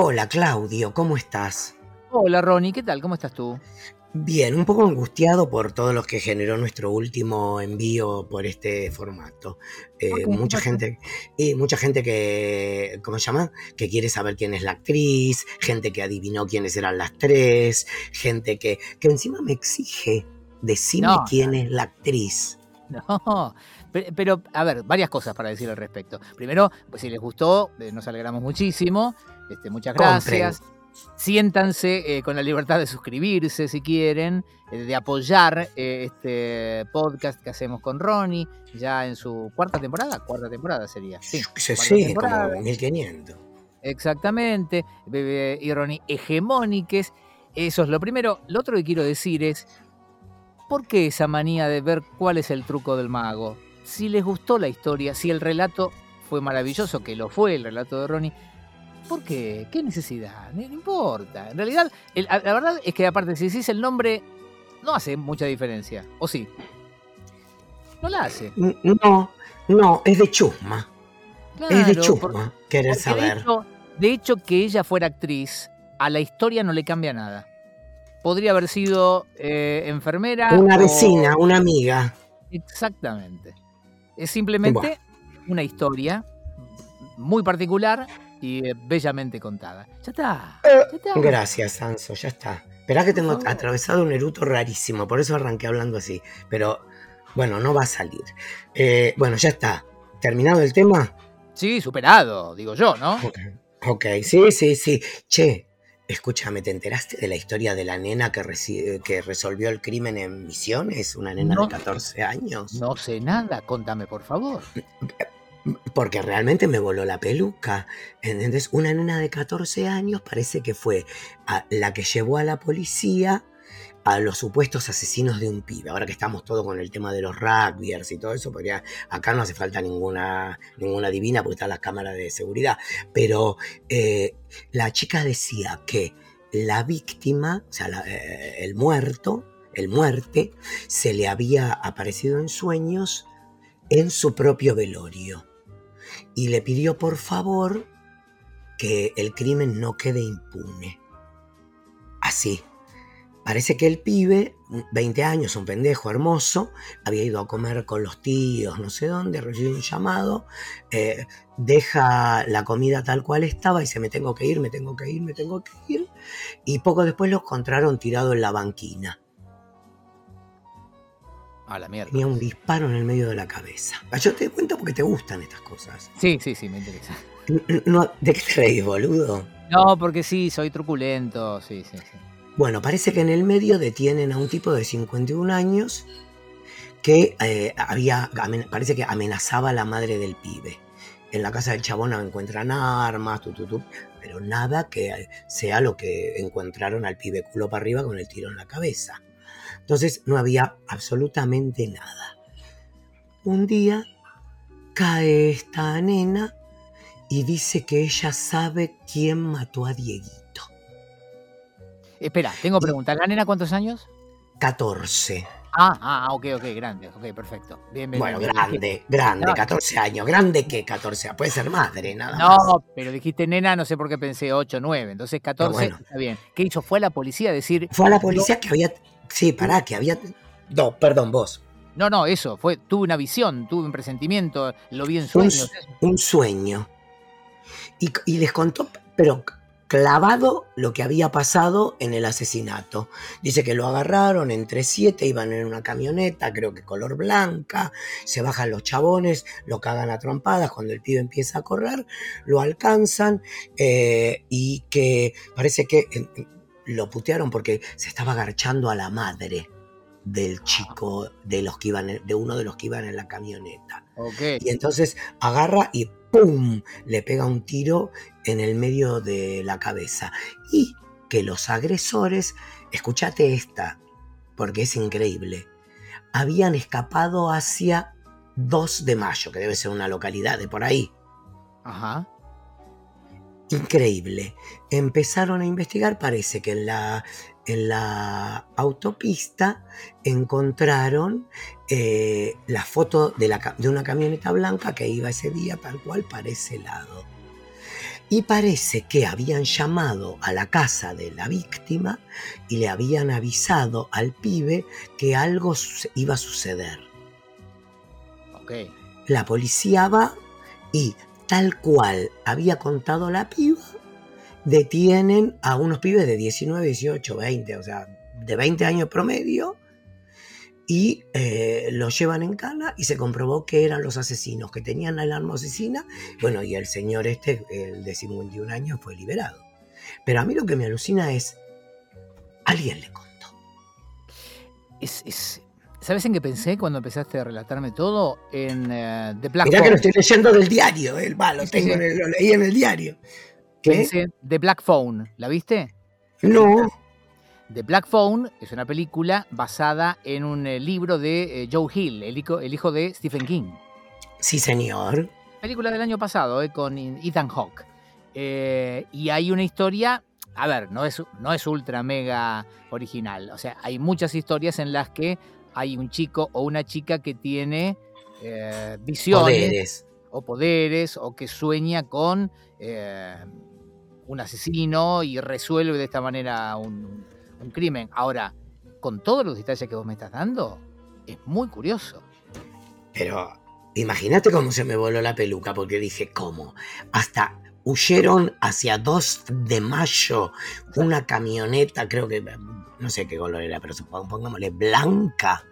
Hola Claudio, ¿cómo estás? Hola Ronnie, ¿qué tal? ¿Cómo estás tú? Bien, un poco angustiado por todo lo que generó nuestro último envío por este formato. Eh, mucha gente, y mucha gente que, ¿cómo se llama? Que quiere saber quién es la actriz, gente que adivinó quiénes eran las tres, gente que, que encima me exige decirme quién es la actriz. No, pero, a ver, varias cosas para decir al respecto. Primero, pues si les gustó, eh, nos alegramos muchísimo. Este, muchas gracias. Siéntanse eh, con la libertad de suscribirse si quieren, eh, de apoyar este podcast que hacemos con Ronnie, ya en su cuarta temporada. Cuarta temporada sería. Sí, sí como 1500. Exactamente. Bebe y Ronnie hegemóniques. Eso es lo primero. Lo otro que quiero decir es ¿Por qué esa manía de ver cuál es el truco del mago? Si les gustó la historia, si el relato fue maravilloso, que lo fue el relato de Ronnie, ¿por qué? ¿Qué necesidad? No, importa. En realidad, la verdad es que aparte, si decís el nombre, no hace mucha diferencia. ¿O sí? No la hace. No, no, es de chusma. es de chusma, querer saber. de hecho, que ella fuera actriz, a la historia no le cambia nada podría haber sido eh, enfermera. Una vecina, una amiga. Exactamente. Es simplemente una historia muy particular y eh, bellamente contada. Ya está, Gracias, Sanso, ya está. Esperá que tengo atravesado un eruto rarísimo, por eso arranqué hablando así. Pero bueno, no va a salir. Eh, bueno, ya está. ¿Terminado el tema? Sí, superado, digo yo, ¿no? ok, sí, sí, sí. Che, Escúchame, ¿te enteraste de la historia de la nena que, que resolvió el crimen en Misiones? Una nena de 14 años. No sé nada, contame por favor. Porque realmente me voló la peluca. ¿Entendés? Una nena de 14 años parece que fue la que llevó a la policía a los supuestos asesinos de un pibe. Ahora que estamos todos con el tema de los rugbyers y todo eso, podría, acá no hace falta ninguna, ninguna divina porque están las cámaras de seguridad. Pero eh, la chica decía que la víctima, o sea, eh, el muerto, el muerte, se le había aparecido en sueños en su propio velorio. Y le pidió por favor que el crimen no quede impune. Así, Parece que el pibe, 20 años, un pendejo hermoso, había ido a comer con los tíos, no sé dónde, recibe un llamado, eh, deja la comida tal cual estaba y dice, me tengo que ir, me tengo que ir, me tengo que ir. Y poco después lo encontraron tirado en la banquina. A la mierda. Tenía un disparo en el medio de la cabeza. Yo te cuento porque te gustan estas cosas. Sí, sí, sí, me interesa. ¿De qué te reís, boludo? No, porque sí, soy truculento, sí, sí, sí. Bueno, parece que en el medio detienen a un tipo de 51 años que eh, había, parece que amenazaba a la madre del pibe. En la casa del chabón encuentran armas, pero nada que sea lo que encontraron al pibe culo para arriba con el tiro en la cabeza. Entonces no había absolutamente nada. Un día cae esta nena y dice que ella sabe quién mató a Dieguito. Espera, tengo preguntas. ¿La nena cuántos años? 14. Ah, ah, ok, ok, grande, ok, perfecto. Bien, bien, bueno, grande, grande, 14 años. ¿Grande qué 14? Puede ser madre, nada no, más. No, pero dijiste nena, no sé por qué pensé 8, 9. Entonces 14, está bien. ¿Qué hizo? ¿Fue a la policía a decir. Fue a la policía que había. Sí, pará, que había. No, perdón, vos. No, no, eso, fue, tuve una visión, tuve un presentimiento, lo vi en sueños. Un, un sueño. Y, y les contó, pero clavado lo que había pasado en el asesinato. Dice que lo agarraron entre siete, iban en una camioneta, creo que color blanca, se bajan los chabones, lo cagan a trompadas, cuando el pibe empieza a correr, lo alcanzan eh, y que parece que eh, lo putearon porque se estaba agarchando a la madre del chico de los que iban de uno de los que iban en la camioneta. Y entonces agarra y ¡pum! le pega un tiro en el medio de la cabeza. Y que los agresores, escúchate esta, porque es increíble, habían escapado hacia 2 de mayo, que debe ser una localidad de por ahí. Ajá. Increíble. Empezaron a investigar, parece que en la, en la autopista encontraron eh, la foto de, la, de, una camioneta blanca que iba ese día tal cual para ese lado. Y parece que habían llamado a la casa de la víctima y le habían avisado al pibe que algo iba a suceder. Ok. La policía va y tal cual había contado la piba, detienen a unos pibes de 19, 18, 20, o sea, de 20 años promedio, y eh, los llevan en cana y se comprobó que eran los asesinos que tenían la alarma asesina. Bueno, y el señor este, el de 51 años, fue liberado. Pero a mí lo que me alucina es, alguien le contó. Es, ¿Sabes en qué pensé cuando empezaste a relatarme todo? En eh, The Black Mirá que lo estoy leyendo del diario, el malo, tengo lo leí en el diario. ¿Qué? The Black Phone, ¿la viste? No. The Black Phone es una película basada en un eh, libro de eh, Joe Hill, el hijo, de Stephen King. Sí, señor. Película del año pasado, eh, con Ethan Hawke. y hay una historia, a ver, no es, no es ultra mega original. O sea, hay muchas historias en las que hay un chico o una chica que tiene visiones. Poderes. O poderes, o que sueña con un asesino y resuelve de esta manera un, un crimen. Ahora, con todos los detalles que vos me estás dando, es muy curioso. Pero imagínate cómo se me voló la peluca, porque dije, ¿cómo? Hasta huyeron hacia 2 de mayo una camioneta, creo que, no sé qué color era, pero pongámosle blanca.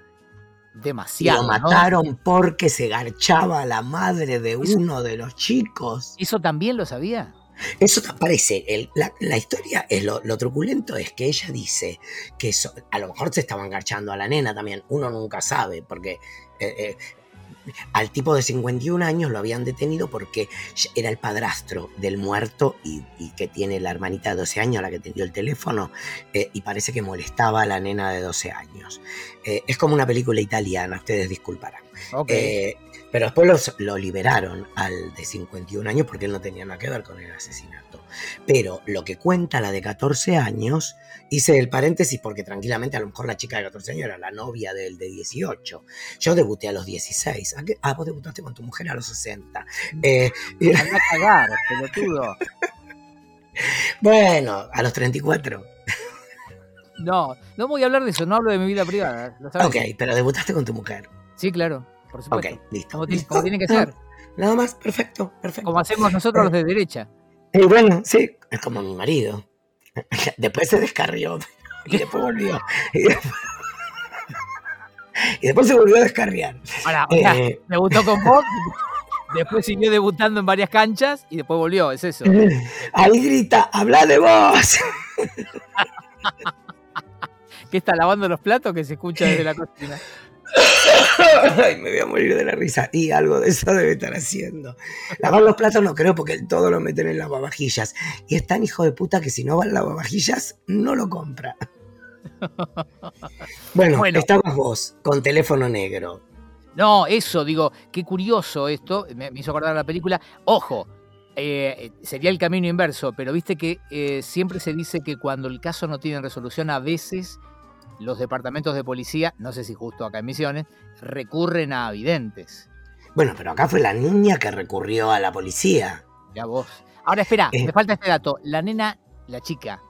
Demasiado. Y lo mataron porque se garchaba la madre de uno de los chicos. ¿Eso también lo sabía? Eso parece, la, historia, es lo, truculento es que ella dice que a lo mejor se estaban garchando a la nena también, uno nunca sabe, porque eh, eh, al tipo de 51 años lo habían detenido porque era el padrastro del muerto y, que tiene la hermanita de 12 años, la que tendió el teléfono, eh, y parece que molestaba a la nena de 12 años. es como una película italiana, ustedes disculparán. Pero después lo liberaron al de 51 años porque él no tenía nada que ver con el asesinato. Pero lo que cuenta la de 14 años, hice el paréntesis porque tranquilamente a lo mejor la chica de 14 años era la novia del de 18. Yo debuté a los 16. Ah, vos debutaste con tu mujer a los 60. Eh, a cagar, pelotudo. bueno, a los 34. No, no voy a hablar de eso, no hablo de mi vida privada. Ok, pero debutaste con tu mujer. Sí, claro por supuesto. Ok, listo. Como, tiene que ser. Nada más, perfecto, perfecto. Como hacemos nosotros los de derecha. Y bueno, sí, es como mi marido. Después se descarrió y después volvió. Y después, se volvió a descarriar. Ahora, eh, debutó con vos, después siguió debutando en varias canchas y después volvió, es eso. Ahí grita, habla de vos. ¿Qué está lavando los platos que se escucha desde la cocina? Ay, me voy a morir de la risa. Y algo de eso debe estar haciendo. Lavar los platos no creo porque todo lo meten en lavavajillas. Y es tan hijo de puta que si no va en lavavajillas, no lo compra. Bueno, bueno, estabas vos con teléfono negro. No, eso, digo, qué curioso esto. Me, hizo acordar la película. Ojo, eh, sería el camino inverso, pero viste que eh, siempre se dice que cuando el caso no tiene resolución, a veces los departamentos de policía, no sé si justo acá en Misiones, recurren a videntes. Bueno, pero acá fue la niña que recurrió a la policía. Ya vos. Ahora espera, eh. me falta este dato. La nena, la chica,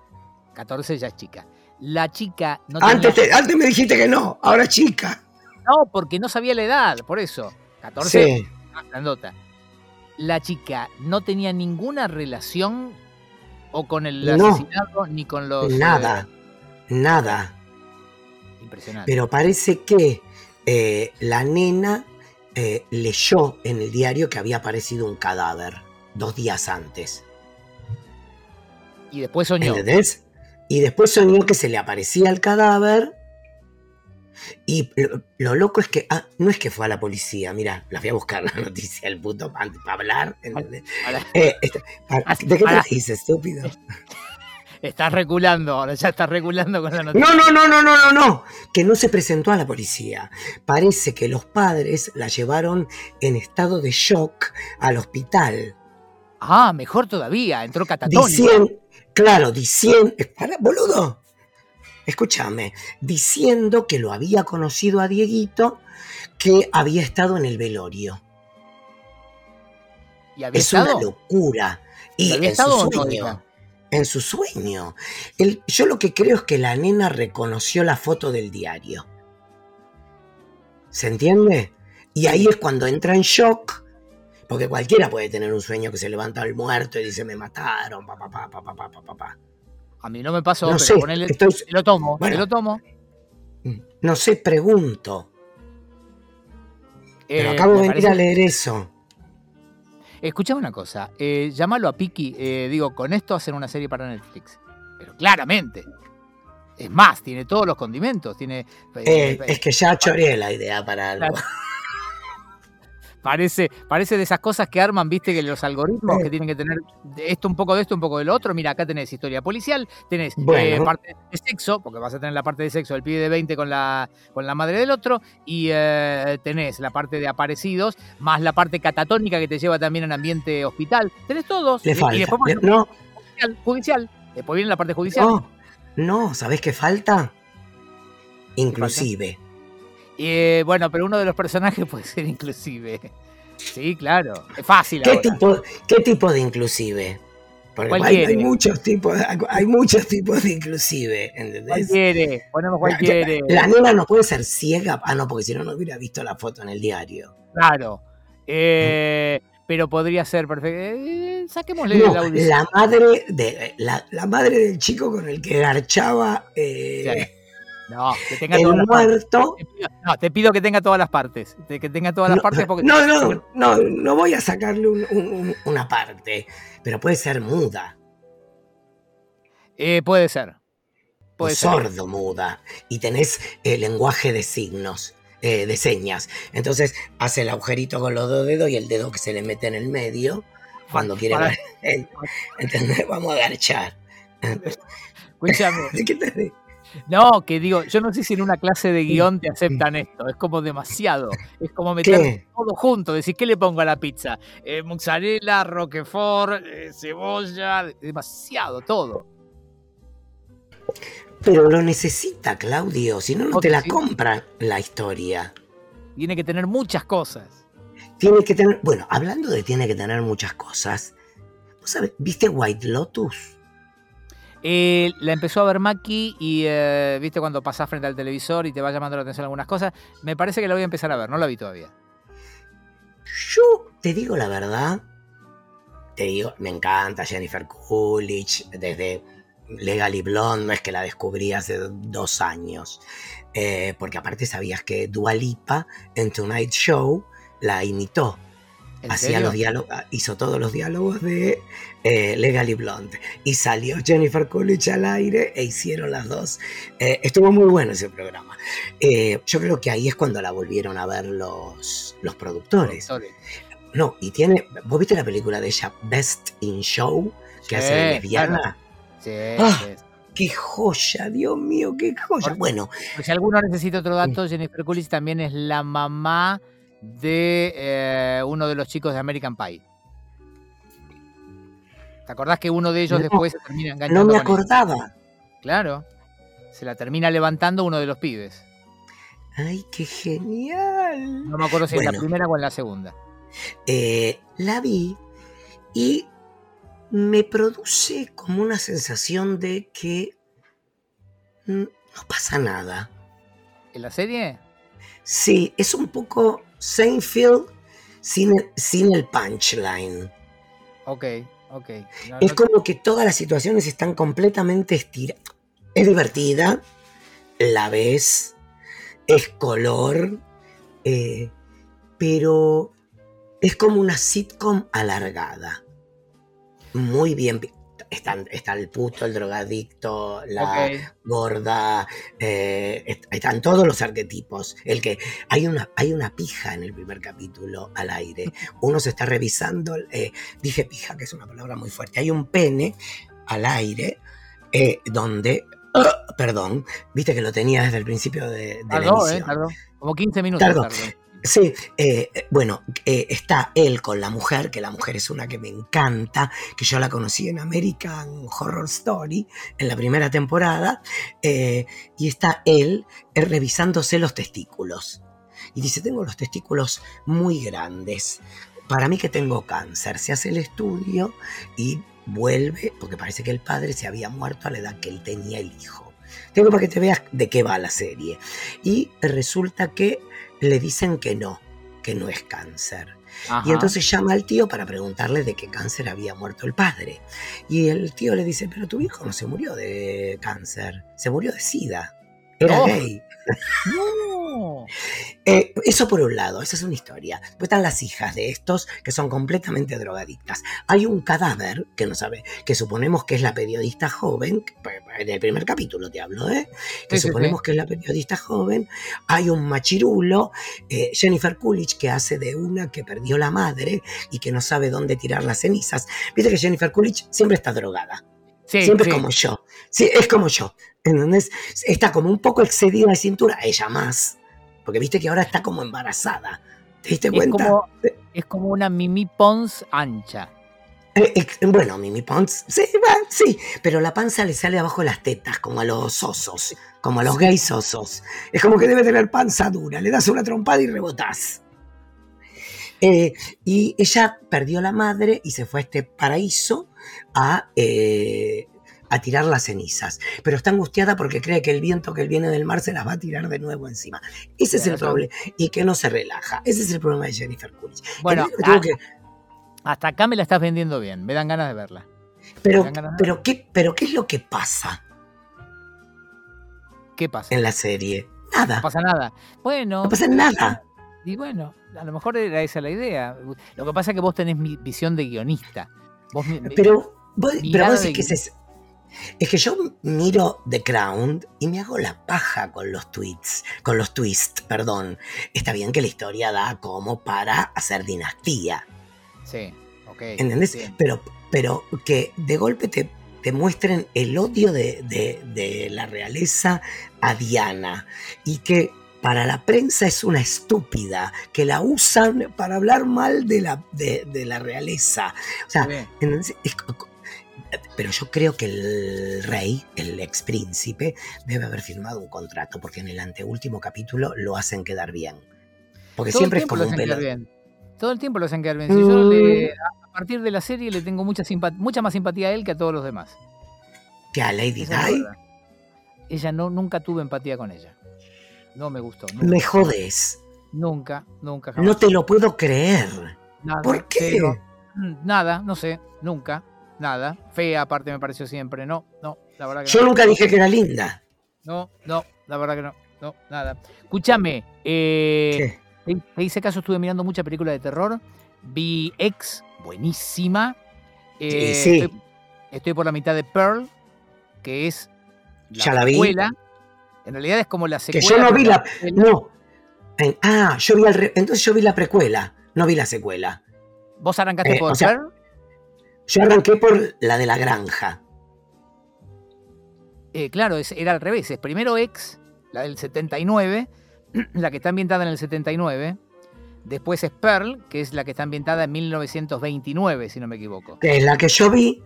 14 ya es chica. La chica no antes, antes me dijiste que no, ahora chica. No, porque no sabía la edad, por eso. 14, sí. grandota. La chica no tenía ninguna relación o con el asesinato ni con los... Nada, eh, nada. Pero parece que eh, la nena eh, leyó en el diario que había aparecido un cadáver dos días antes. Y después soñó. Y después soñó que se le aparecía el cadáver. Y lo, loco es que, ah, no es que fue a la policía, mira, la voy a buscar la noticia del puto para hablar. Eh, este, ¿De qué te dices, estúpido? Estás regulando, ahora ya estás regulando con la noticia. No, no, no, no, no, no, no. Que no se presentó a la policía. Parece que los padres la llevaron en estado de shock al hospital. Ah, mejor todavía, entró catatónica. claro, diciendo. boludo. Escúchame, diciendo que lo había conocido a Dieguito, que había estado en el velorio. ¿Y había es una locura. Y ¿Había en su estado no, sueño en su sueño. Yo lo que creo es que la nena reconoció la foto del diario. ¿Se entiende? Y ahí es cuando entra en shock, porque cualquiera puede tener un sueño que se levanta al muerto y dice me mataron, papá, papá, papá, papá, papá. A mí no me pasó, no sé, lo tomo, bueno, lo tomo. Mm, no sé, pregunto. Eh, pero acabo de venir a leer eso. Escuchame una cosa, eh, llámalo a Piki, eh, digo, con esto hacen una serie para Netflix. Pero claramente. Es más, tiene todos los condimentos, tiene... eh, Eh, eh, es que ya choreé la idea para algo. Parece, parece de esas cosas que arman, viste, que los algoritmos que tienen que tener esto un poco de esto, un poco de lo otro. Mira, acá tenés historia policial, tenés eh, parte de sexo, porque vas a tener la parte de sexo del pibe de 20 con la, con la madre del otro, y eh, tenés la parte de aparecidos, más la parte catatónica que te lleva también en ambiente hospital. Tenés todos. Le y- falta. Y después no, judicial, judicial. Después viene la parte judicial. no, no, ¿sabés qué falta? Inclusive. Eh, bueno, pero uno de los personajes puede ser inclusive. Sí, claro. Es fácil ¿Qué ahora. tipo, ¿Qué tipo de inclusive? Porque ¿Cuál hay, hay muchos tipos, hay muchos tipos de inclusive, ¿Cuál ¿entendés? quiere? Ponemos cuál quiere. La nena no puede ser ciega, ah no, porque si no no hubiera visto la foto en el diario. Claro. Eh, pero podría ser perfecto. Eh, saquémosle No, la audición. la madre de la, la madre del chico con el que garchaba eh, No, que tenga el todas las partes. muerto. Te pido- No, te pido que tenga todas las partes. Que tenga todas las No, partes porque. no, no, no, no voy a sacarle un- un- un- una parte, pero puede ser muda Eh, puede ser. o Puede ser. sordo muda y tenés el lenguaje de signos, eh, de señas. Entonces hace el agujerito con los dos dedos y el dedo que se le mete en el medio cuando quiere ver. eh, ¿Entendés? Vamos a garchar. Escúchame. ¿De qué te ríes? No, que digo, yo no sé si en una clase de guion te aceptan esto. Es como demasiado. Es como meter ¿Qué? todo junto. Decir, ¿qué le pongo a la pizza? Eh, mozzarella, roquefort, eh, cebolla. Demasiado, todo. Pero lo necesita, Claudio, si no, no te la Sí. compra la historia. Tiene que tener muchas cosas. Tiene que tener, bueno, hablando de tiene que tener muchas cosas, ¿vos sabés, ¿viste White Lotus? Eh, la empezó a ver Maki y eh, viste cuando pasás frente al televisor y te va llamando la atención algunas cosas. Me parece que la voy a empezar a ver, no la vi todavía. Yo te digo la verdad, te digo, me encanta Jennifer Coolidge, desde Legally Blonde, no es que la descubrí hace dos años, eh, porque aparte sabías que Dua Lipa en Tonight Show la imitó. ¿En Hacía los diálogos, hizo todos los diálogos de eh, Legally Blonde. Y salió Jennifer Coolidge al aire e hicieron las dos. Eh, estuvo muy bueno ese programa. Eh, yo creo que ahí es cuando la volvieron a ver los, los productores. No, y tiene. ¿Vos viste la película de ella, Best in Show? Que Sí, hace de lesbiana. Sí, Ah. sí. ¡Qué joya! Dios mío, qué joya. Por- Bueno, Pues si alguno necesita otro dato, Jennifer Coolidge también es la mamá de eh, uno de los chicos de American Pie. ¿Te acordás que uno de ellos No, después se termina enganchando no me con acordaba. Claro. Se la termina levantando uno de los pibes. ¡Ay, qué genial! No me acuerdo si en la primera o en la segunda. Eh, la vi y me produce como una sensación de que no pasa nada. ¿En la serie? Sí, es un poco Seinfeld sin el, sin el punchline. Ok, ok. No, Es no- como que todas las situaciones están completamente estiradas. Es divertida, la ves, es color, eh, pero es como una sitcom alargada. Muy bien. Están, está el puto, el drogadicto, la gorda, eh, est- están todos los arquetipos. El que hay una, hay una pija en el primer capítulo al aire. Uno se está revisando, eh, dije pija, que es una palabra muy fuerte. Hay un pene al aire eh, donde, ah, perdón, viste que lo tenía desde el principio de, de la eh, emisión. tardó. Como 15 minutos Tardó. tardó. Sí, eh, bueno, eh, está él con la mujer, que la mujer es una que me encanta, que yo la conocí en American Horror Story en la primera temporada, eh, y está él revisándose los testículos. Y dice, tengo los testículos muy grandes. para mí que tengo cáncer. Se hace el estudio y vuelve, porque parece que el padre se había muerto a la edad que él tenía el hijo. Tengo para que te veas de qué va la serie. Y resulta que le dicen que no, que no es cáncer. Y entonces llama al tío para preguntarle de qué cáncer había muerto el padre. Y el tío le dice, pero tu hijo no se murió de cáncer, se murió de sida. Era gay. No. Eh, eso por un lado, esa es una historia. Después están las hijas de estos que son completamente drogadictas. Hay un cadáver que no sabe, que suponemos que es la periodista joven, en el primer capítulo te hablo, ¿eh? Que suponemos que es la periodista joven. Hay un machirulo, eh, Jennifer Coolidge, que hace de una que perdió la madre y que no sabe dónde tirar las cenizas. Viste que Jennifer Coolidge siempre está drogada. Siempre como yo. Sí, es como yo. ¿Entendés? Está como un poco excedida de cintura, ella más. Porque viste que ahora está como embarazada. ¿Te diste cuenta? es como una Mimi Pons ancha. Eh, bueno, Mimi Pons, sí, sí, pero la panza le sale abajo de las tetas, como a los osos, como a los gays osos. Es como que debe tener panza dura, le das una trompada y rebotás. Eh, y ella perdió la madre y se fue a este paraíso a eh, a tirar las cenizas, pero está angustiada porque cree que el viento que viene del mar se las va a tirar de nuevo encima. Ese es el problema, y que no se relaja. Ese es el problema de Jennifer Coolidge. Bueno, hasta acá me la estás vendiendo bien, me dan ganas de verla. Pero, pero, ¿qué, pero ¿qué es lo que pasa? ¿Qué pasa? En la serie. Nada. No pasa nada. Bueno. No pasa nada. Y bueno, a lo mejor era esa la idea. Lo que pasa es que vos tenés mi visión de guionista. pero, vos, pero vos decís que es, es que yo miro The Crown y me hago la paja con los tweets, con los twists, perdón. Está bien que la historia da como para hacer dinastía. Sí, ok. ¿Entendés? Pero, pero que de golpe te, te muestren el odio de, de, la realeza a Diana y que para la prensa es una estúpida, que la usan para hablar mal de la, de, la realeza. O sea, es, pero yo creo que el rey, el ex príncipe, debe haber firmado un contrato, porque en el anteúltimo capítulo lo hacen quedar bien. Porque siempre es como un pelo. Todo el tiempo lo hacen quedar bien. Si yo le, a partir de la serie le tengo mucha, mucha más simpatía a él que a todos los demás. ¿Que a Lady Di? Ella no, nunca tuve empatía con ella. No me gustó. Me jodes. Nunca, nunca. No te lo puedo creer. ¿Por qué? nada, no sé, nunca. Nada. Fea, aparte, me pareció siempre. No, no, la verdad que Yo nunca dije que era linda. No, no, la verdad que no. No, nada. Escúchame. Eh, ¿Qué? Te hice caso, estuve mirando mucha película de terror. Vi X, buenísima. Eh, sí. Estoy, por la mitad de Pearl, que es la, ya la secuela. En realidad es como la secuela. Que yo no vi la. No. Ah, yo vi al entonces yo vi la precuela, no vi la secuela. ¿Vos arrancaste eh, por Pearl? Yo arranqué por la de la granja. Eh, claro, era al revés. Es primero X, la del 79, la que está ambientada en el 79. Después es Pearl, que es la que está ambientada en 1929, si no me equivoco. Que es la que yo vi.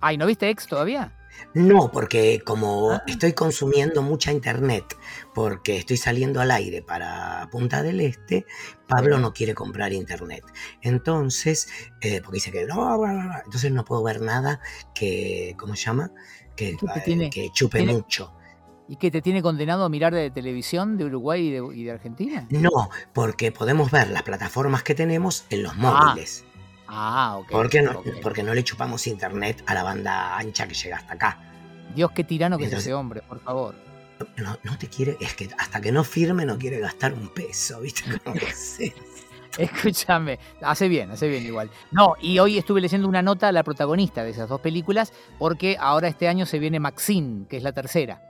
Ay, ¿no viste X todavía? No, porque como ah. estoy consumiendo mucha internet, porque estoy saliendo al aire para Punta del Este, Pablo no quiere comprar internet. Entonces, eh, porque dice que no, entonces no puedo ver nada que, ¿cómo se llama? Que, eh, que chupe mucho. ¿Y que te tiene condenado a mirar de televisión de Uruguay y de, Argentina? No, porque podemos ver las plataformas que tenemos en los ah. móviles. Ah, ok. Porque no, porque no le chupamos internet a la banda ancha que llega hasta acá. Dios, qué tirano que es ese hombre, por favor. No, no te quiere, es que hasta que no firme no quiere gastar un peso, ¿viste? Escúchame, hace bien, hace bien igual. No, y hoy estuve leyendo una nota a la protagonista de esas dos películas, porque ahora este año se viene Maxine, que es la tercera.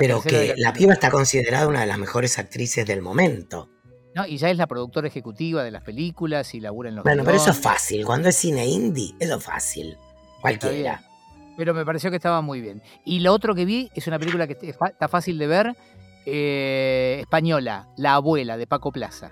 Pero que la piba está considerada una de las mejores actrices del momento. No, y ya es la productora ejecutiva de las películas y labura en los Bueno, pero eso es fácil. Cuando es cine indie, eso es fácil. Cualquiera. Pero me pareció que estaba muy bien. Y lo otro que vi es una película que está fácil de ver, eh, española, La abuela, de Paco Plaza.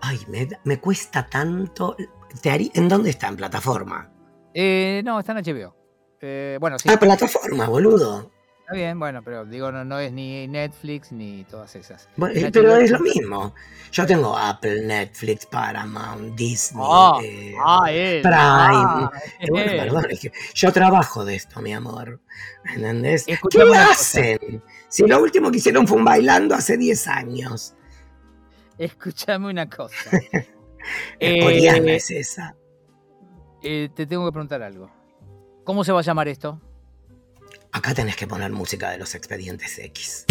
Ay, me, cuesta tanto. ¿En dónde está? ¿En plataforma? Eh, no, está en HBO. Eh, bueno, sí. Ah, plataforma, boludo. Está bien, bueno, pero digo, no, no es ni Netflix ni todas esas. Bueno, Nacho, pero es lo mismo. Yo tengo Apple, Netflix, Paramount, Disney, Ah, eh, ah. Prime. ah, Eh, bueno, él. perdón, es que yo trabajo de esto, mi amor. ¿Entendés? ¿Qué Escuchame hacen? Si lo último que hicieron fue un bailando hace 10 años. Escúchame una cosa. Eh, es esa. eh, te tengo que preguntar algo. ¿Cómo se va a llamar esto? Acá tenés que poner música de los expedientes X.